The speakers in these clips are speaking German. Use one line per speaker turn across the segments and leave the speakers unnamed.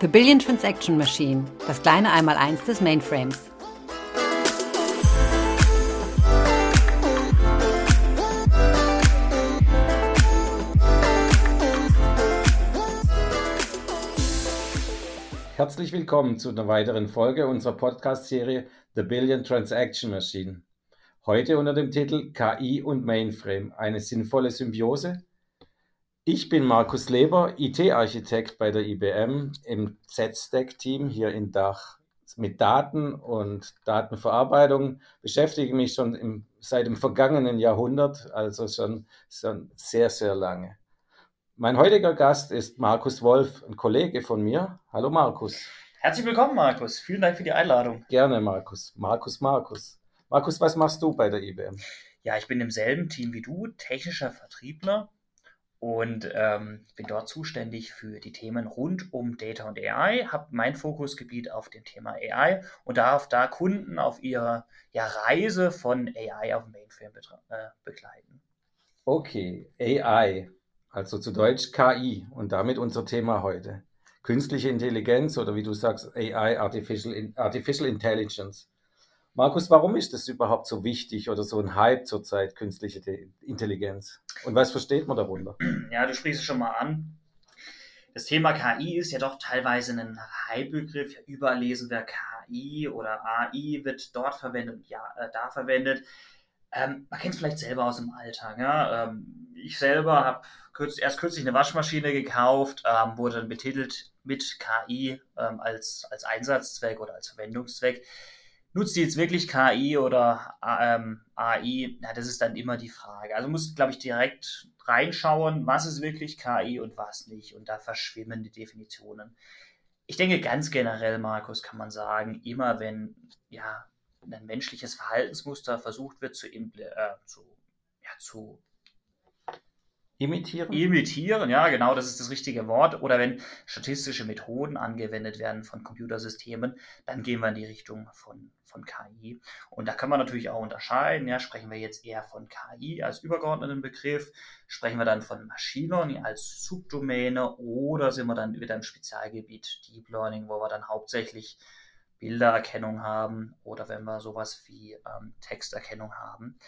The Billion Transaction Machine, das kleine Einmaleins des Mainframes.
Herzlich willkommen zu einer weiteren Folge unserer Podcast-Serie The Billion Transaction Machine. Heute unter dem Titel KI und Mainframe, eine sinnvolle Symbiose. Ich bin Markus Leber, IT-Architekt bei der IBM im Z-Stack-Team hier in Dach. Mit Daten und Datenverarbeitung beschäftige ich mich schon im, seit dem vergangenen Jahrhundert, also schon, schon sehr, sehr lange. Mein heutiger Gast ist Markus Wolf, ein Kollege von mir. Hallo Markus.
Herzlich willkommen, Markus. Vielen Dank für die Einladung.
Gerne, Markus. Markus, Markus. Markus, was machst du bei der IBM?
Ja, ich bin im selben Team wie du, technischer Vertriebler und ähm, bin dort zuständig für die Themen rund um Data und AI, habe mein Fokusgebiet auf dem Thema AI und darf da Kunden auf ihrer ja, Reise von AI auf Mainframe äh, begleiten.
Okay, AI. Also zu Deutsch KI und damit unser Thema heute. Künstliche Intelligenz oder wie du sagst, AI, Artificial, Artificial Intelligence. Markus, warum ist das überhaupt so wichtig oder so ein Hype zurzeit, künstliche Intelligenz? Und was versteht man darunter?
Ja, du sprichst es schon mal an. Das Thema KI ist ja doch teilweise ein Hype-Begriff. Überall lesen wir KI oder AI wird dort verwendet und ja, äh, da verwendet. Ähm, man kennt es vielleicht selber aus dem Alltag. Ja? Ähm, ich selber habe kürz, erst kürzlich eine Waschmaschine gekauft, ähm, wurde dann betitelt mit KI ähm, als, als Einsatzzweck oder als Verwendungszweck. Nutzt die jetzt wirklich KI oder ähm, AI? Na, das ist dann immer die Frage. Also muss, glaube ich, direkt reinschauen, was ist wirklich KI und was nicht. Und da verschwimmen die Definitionen. Ich denke ganz generell, Markus, kann man sagen, immer wenn ja ein menschliches Verhaltensmuster versucht wird zu, äh, zu, ja, zu
Imitieren?
Imitieren, ja, genau, das ist das richtige Wort. Oder wenn statistische Methoden angewendet werden von Computersystemen, dann gehen wir in die Richtung von, von KI. Und da kann man natürlich auch unterscheiden. Ja, sprechen wir jetzt eher von KI als übergeordneten Begriff, sprechen wir dann von Machine Learning als Subdomäne oder sind wir dann wieder im Spezialgebiet Deep Learning, wo wir dann hauptsächlich Bildererkennung haben oder wenn wir sowas wie ähm, Texterkennung haben.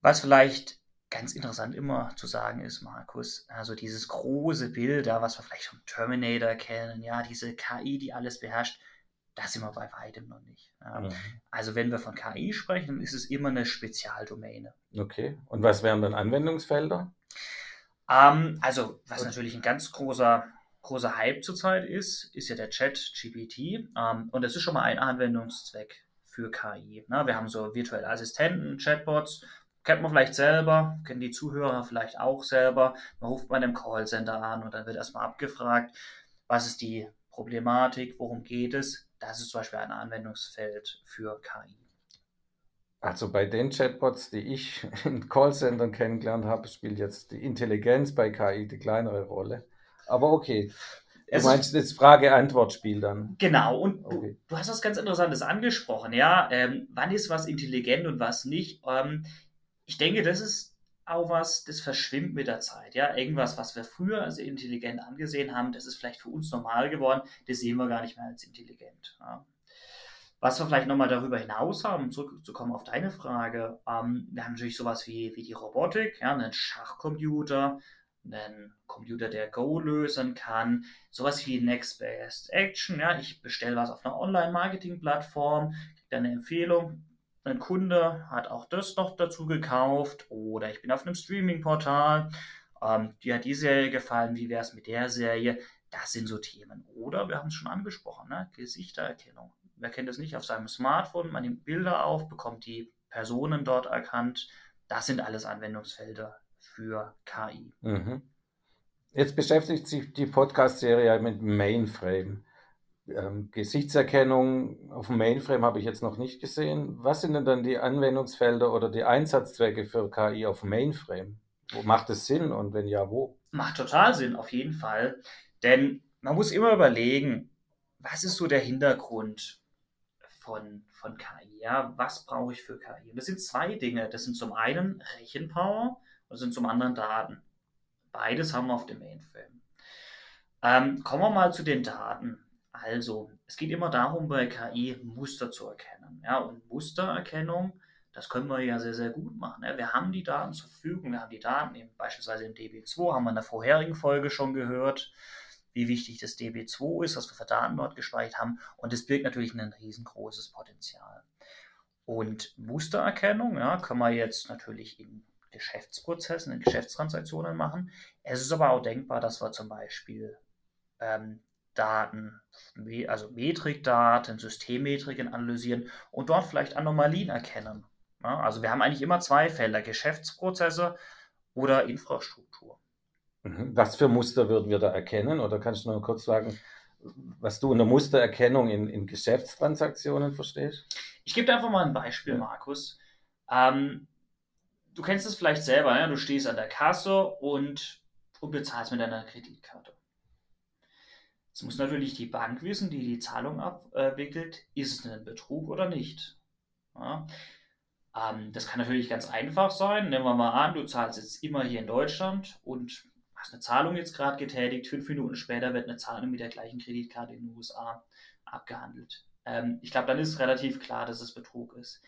Was vielleicht ganz interessant immer zu sagen ist, Markus, also dieses große Bild, da, was wir vielleicht vom Terminator kennen, ja, diese KI, die alles beherrscht, das sind wir bei weitem noch nicht. Ja. Mhm. Also wenn wir von KI sprechen, dann ist es immer eine Spezialdomäne.
Okay. Und was wären dann Anwendungsfelder?
Ähm, also was okay. natürlich ein ganz großer großer Hype zurzeit ist, ist ja der Chat GPT. Ähm, und das ist schon mal ein Anwendungszweck für KI. Ne? Wir haben so virtuelle Assistenten, Chatbots, kennt man vielleicht selber, kennen die Zuhörer vielleicht auch selber. Man ruft bei einem Callcenter an und dann wird erstmal abgefragt, was ist die Problematik, worum geht es. Das ist zum Beispiel ein Anwendungsfeld für KI.
Also bei den Chatbots, die ich in Callcentern kennengelernt habe, spielt jetzt die Intelligenz bei KI die kleinere Rolle. Aber okay. Du meinst das Frage-Antwort-Spiel dann?
Genau, und okay. du, du, hast was ganz Interessantes angesprochen, ja. Ähm, wann ist was intelligent und was nicht? Ähm, ich denke, das ist auch was, das verschwimmt mit der Zeit. Ja, irgendwas, was wir früher als intelligent angesehen haben, das ist vielleicht für uns normal geworden, das sehen wir gar nicht mehr als intelligent. Ja. Was wir vielleicht nochmal darüber hinaus haben, um zurückzukommen auf deine Frage, ähm, wir haben natürlich sowas wie, wie die Robotik, ja, einen Schachcomputer, einen Computer, der Go lösen kann, sowas wie Next Best Action, ja, ich bestelle was auf einer Online-Marketing-Plattform, kriege eine Empfehlung, ein Kunde hat auch das noch dazu gekauft oder ich bin auf einem Streaming-Portal, ähm, dir hat die Serie gefallen, wie wäre es mit der Serie? Das sind so Themen. Oder wir haben es schon angesprochen, ne? Gesichtererkennung. Wer kennt es nicht auf seinem Smartphone? Man nimmt Bilder auf, bekommt die Personen dort erkannt. Das sind alles Anwendungsfelder für KI. Mhm.
Jetzt beschäftigt sich die Podcast-Serie mit Mainframe. Ähm, Gesichtserkennung auf dem Mainframe habe ich jetzt noch nicht gesehen. Was sind denn dann die Anwendungsfelder oder die Einsatzzwecke für KI auf dem Mainframe? Macht es Sinn und wenn ja, wo?
Macht total Sinn, auf jeden Fall. Denn man muss immer überlegen, was ist so der Hintergrund von, von KI? Ja? Was brauche ich für KI? Das sind zwei Dinge. Das sind zum einen Rechenpower und sind zum anderen Daten. Beides haben wir auf dem Mainframe. Ähm, kommen wir mal zu den Daten. Also, es geht immer darum, bei KI Muster zu erkennen. Ja, und Mustererkennung, das können wir ja sehr, sehr gut machen. Ja. Wir haben die Daten zur Verfügung, wir haben die Daten eben beispielsweise im DB2, haben wir in der vorherigen Folge schon gehört, wie wichtig das DB2 ist, was wir für Daten dort gespeichert haben. Und es birgt natürlich ein riesengroßes Potenzial. Und Mustererkennung ja, können wir jetzt natürlich in Geschäftsprozessen, in Geschäftstransaktionen machen. Es ist aber auch denkbar, dass wir zum Beispiel ähm, Daten, also Metrikdaten, Systemmetriken analysieren und dort vielleicht Anomalien erkennen. Ja, also wir haben eigentlich immer zwei Felder, Geschäftsprozesse oder Infrastruktur.
Mhm. Was für Muster würden wir da erkennen? Oder kannst du noch kurz sagen, was du unter Mustererkennung in, in Geschäftstransaktionen verstehst?
Ich gebe dir einfach mal ein Beispiel, ja. Markus. Ähm, du kennst es vielleicht selber, ne? du stehst an der Kasse und, und bezahlst mit deiner Kreditkarte. Jetzt muss natürlich die Bank wissen, die die Zahlung abwickelt, ist es ein Betrug oder nicht. Ja? Ähm, das kann natürlich ganz einfach sein. Nehmen wir mal an, du zahlst jetzt immer hier in Deutschland und hast eine Zahlung jetzt gerade getätigt. Fünf Minuten später wird eine Zahlung mit der gleichen Kreditkarte in den USA abgehandelt. Ähm, ich glaube, dann ist relativ klar, dass es Betrug ist.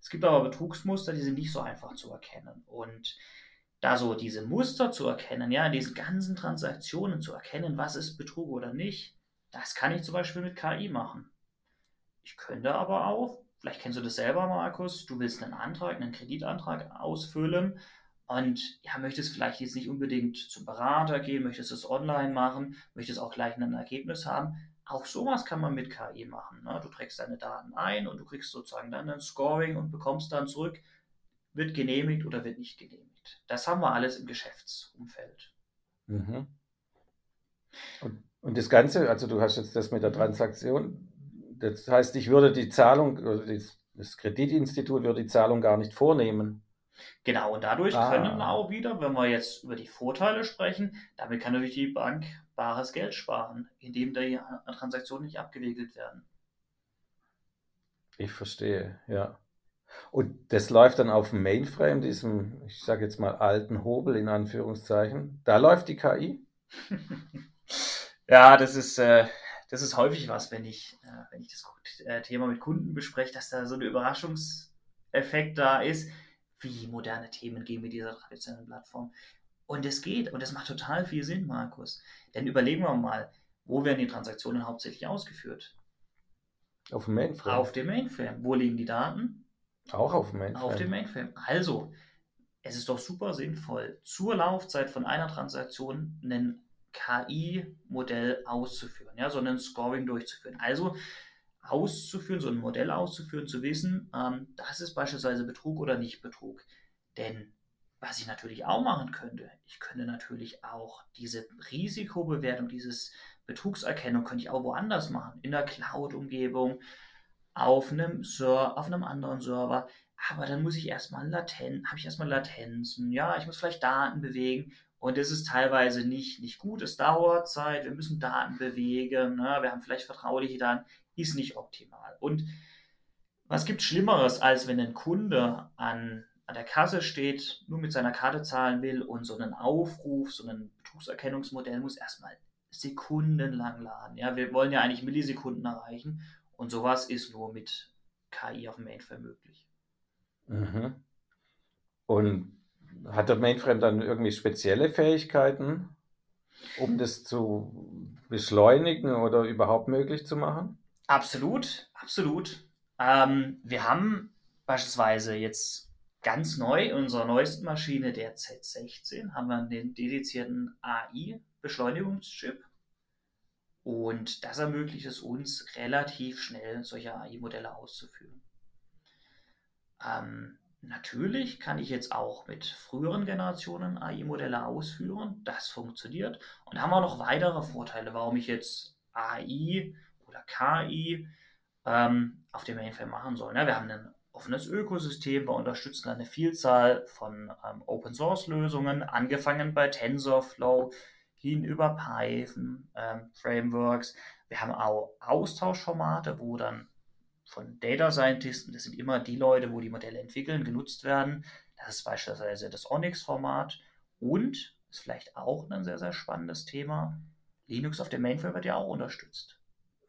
Es gibt aber Betrugsmuster, die sind nicht so einfach zu erkennen. Und da so diese Muster zu erkennen, ja, in diesen ganzen Transaktionen zu erkennen, was ist Betrug oder nicht, das kann ich zum Beispiel mit KI machen. Ich könnte aber auch, vielleicht kennst du das selber, Markus, du willst einen Antrag, einen Kreditantrag ausfüllen und ja, möchtest vielleicht jetzt nicht unbedingt zum Berater gehen, möchtest es online machen, möchtest auch gleich ein Ergebnis haben. Auch sowas kann man mit KI machen. Ne? Du trägst deine Daten ein und du kriegst sozusagen dann ein Scoring und bekommst dann zurück, wird genehmigt oder wird nicht genehmigt. Das haben wir alles im Geschäftsumfeld.
Mhm. Und, und das Ganze, also du hast jetzt das mit der mhm. Transaktion, das heißt, ich würde die Zahlung, das Kreditinstitut würde die Zahlung gar nicht vornehmen.
Genau, und dadurch ah. können auch wieder, wenn wir jetzt über die Vorteile sprechen, damit kann natürlich die Bank bares Geld sparen, indem die Transaktionen nicht abgewickelt werden.
Ich verstehe, ja. Und das läuft dann auf dem Mainframe, diesem, ich sage jetzt mal, alten Hobel in Anführungszeichen. Da läuft die KI?
ja, das ist, äh, das ist häufig was, wenn ich, äh, wenn ich das äh, Thema mit Kunden bespreche, dass da so ein Überraschungseffekt da ist, wie moderne Themen gehen mit dieser traditionellen Plattform. Und es geht und das macht total viel Sinn, Markus. Denn überlegen wir mal, wo werden die Transaktionen hauptsächlich ausgeführt?
Auf dem Mainframe.
Auf dem Mainframe. Wo liegen die Daten?
Auch auf dem Mainframe.
Auf dem Mainframe. Also, es ist doch super sinnvoll, zur Laufzeit von einer Transaktion ein KI-Modell auszuführen, ja, so ein Scoring durchzuführen. Also auszuführen, so ein Modell auszuführen, zu wissen, ähm, das ist beispielsweise Betrug oder nicht Betrug. Denn was ich natürlich auch machen könnte, ich könnte natürlich auch diese Risikobewertung, dieses Betrugserkennung, könnte ich auch woanders machen, in der Cloud-Umgebung, auf einem, Ser auf einem anderen Server. Aber dann muss ich erstmal Latenz, habe ich erstmal Latenzen, ja, ich muss vielleicht Daten bewegen. Und das ist teilweise nicht, nicht gut, es dauert Zeit, wir müssen Daten bewegen, ne? wir haben vielleicht vertrauliche Daten, ist nicht optimal. Und was gibt Schlimmeres, als wenn ein Kunde an, an der Kasse steht, nur mit seiner Karte zahlen will und so einen Aufruf, so ein Betrugserkennungsmodell muss erstmal sekundenlang laden. Ja, wir wollen ja eigentlich Millisekunden erreichen und sowas ist nur mit KI auf dem Mainframe möglich.
Mhm. Und hat der Mainframe dann irgendwie spezielle Fähigkeiten, um das zu beschleunigen oder überhaupt möglich zu machen?
Absolut, absolut. Ähm, wir haben beispielsweise jetzt ganz neu in unserer neuesten Maschine, der Z16, haben wir den dedizierten AI-Beschleunigungschip. Und das ermöglicht es uns, relativ schnell solche AI-Modelle auszuführen. Ähm, natürlich kann ich jetzt auch mit früheren Generationen AI-Modelle ausführen. Das funktioniert. Und haben wir noch weitere Vorteile, warum ich jetzt AI oder KI ähm, auf dem Mainframe machen soll. Ja, wir haben ein offenes Ökosystem, wir unterstützen eine Vielzahl von ähm, Open-Source-Lösungen, angefangen bei TensorFlow, hin über Python ähm, Frameworks. Wir haben auch Austauschformate, wo dann von Data Scientisten, das sind immer die Leute, wo die Modelle entwickeln, genutzt werden. Das ist beispielsweise das Onyx-Format und ist vielleicht auch ein sehr, sehr spannendes Thema. Linux auf dem Mainframe wird ja auch unterstützt.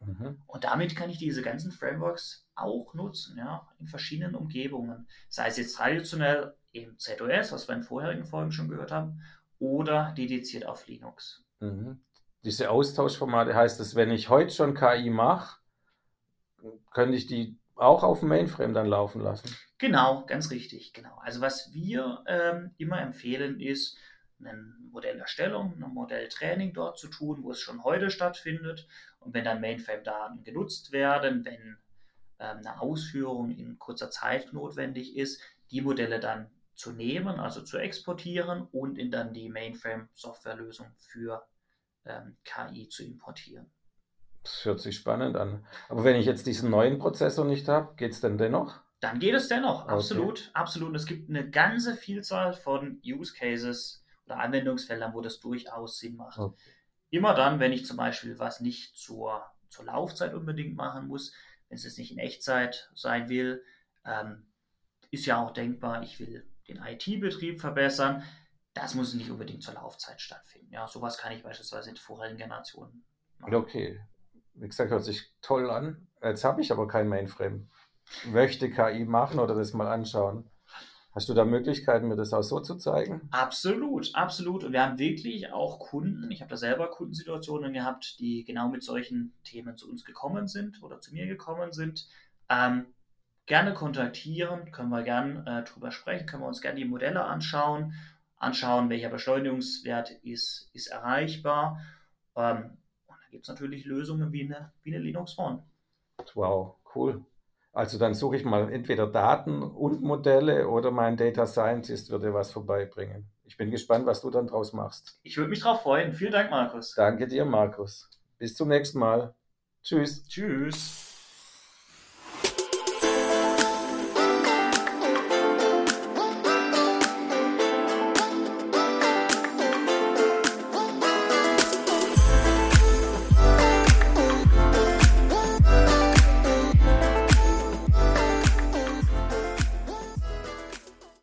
Mhm. Und damit kann ich diese ganzen Frameworks auch nutzen, ja, in verschiedenen Umgebungen. Sei es jetzt traditionell im ZOS, was wir in vorherigen Folgen schon gehört haben, oder dediziert auf Linux.
Mhm. Diese Austauschformate heißt es, wenn ich heute schon KI mache, könnte ich die auch auf dem Mainframe dann laufen lassen.
Genau, ganz richtig, genau. Also was wir ähm, immer empfehlen ist, eine Modellerstellung, ein Modelltraining dort zu tun, wo es schon heute stattfindet. Und wenn dann Mainframe-Daten genutzt werden, wenn ähm, eine Ausführung in kurzer Zeit notwendig ist, die Modelle dann zu nehmen, also zu exportieren und in dann die Mainframe-Softwarelösung für ähm, KI zu importieren.
Das hört sich spannend an. Aber wenn ich jetzt diesen neuen Prozessor nicht habe, geht es denn dennoch?
Dann geht es dennoch, absolut, okay. absolut. Und es gibt eine ganze Vielzahl von Use Cases oder Anwendungsfeldern, wo das durchaus Sinn macht. Okay. Immer dann, wenn ich zum Beispiel was nicht zur, zur Laufzeit unbedingt machen muss, wenn es jetzt nicht in Echtzeit sein will, ähm, ist ja auch denkbar, ich will den IT-Betrieb verbessern. Das muss nicht unbedingt zur Laufzeit stattfinden. Ja, sowas kann ich beispielsweise in vorigen Generationen
machen. Okay, wie gesagt, hört sich toll an. Jetzt habe ich aber kein Mainframe. Möchte KI machen oder das mal anschauen. Hast du da Möglichkeiten, mir das auch so zu zeigen?
Absolut, absolut. Und wir haben wirklich auch Kunden, ich habe da selber Kundensituationen gehabt, die genau mit solchen Themen zu uns gekommen sind oder zu mir gekommen sind. Ähm, gerne kontaktieren, können wir gerne äh, drüber sprechen, können wir uns gerne die Modelle anschauen, anschauen, welcher Beschleunigungswert ist, ist erreichbar. Ähm, gibt es natürlich Lösungen wie eine, wie eine Linux One.
Wow, cool. Also dann suche ich mal entweder Daten und Modelle oder mein Data Scientist würde was vorbeibringen. Ich bin gespannt, was du dann draus machst.
Ich würde mich drauf freuen. Vielen Dank, Markus.
Danke dir, Markus. Bis zum nächsten Mal. Tschüss.
Tschüss.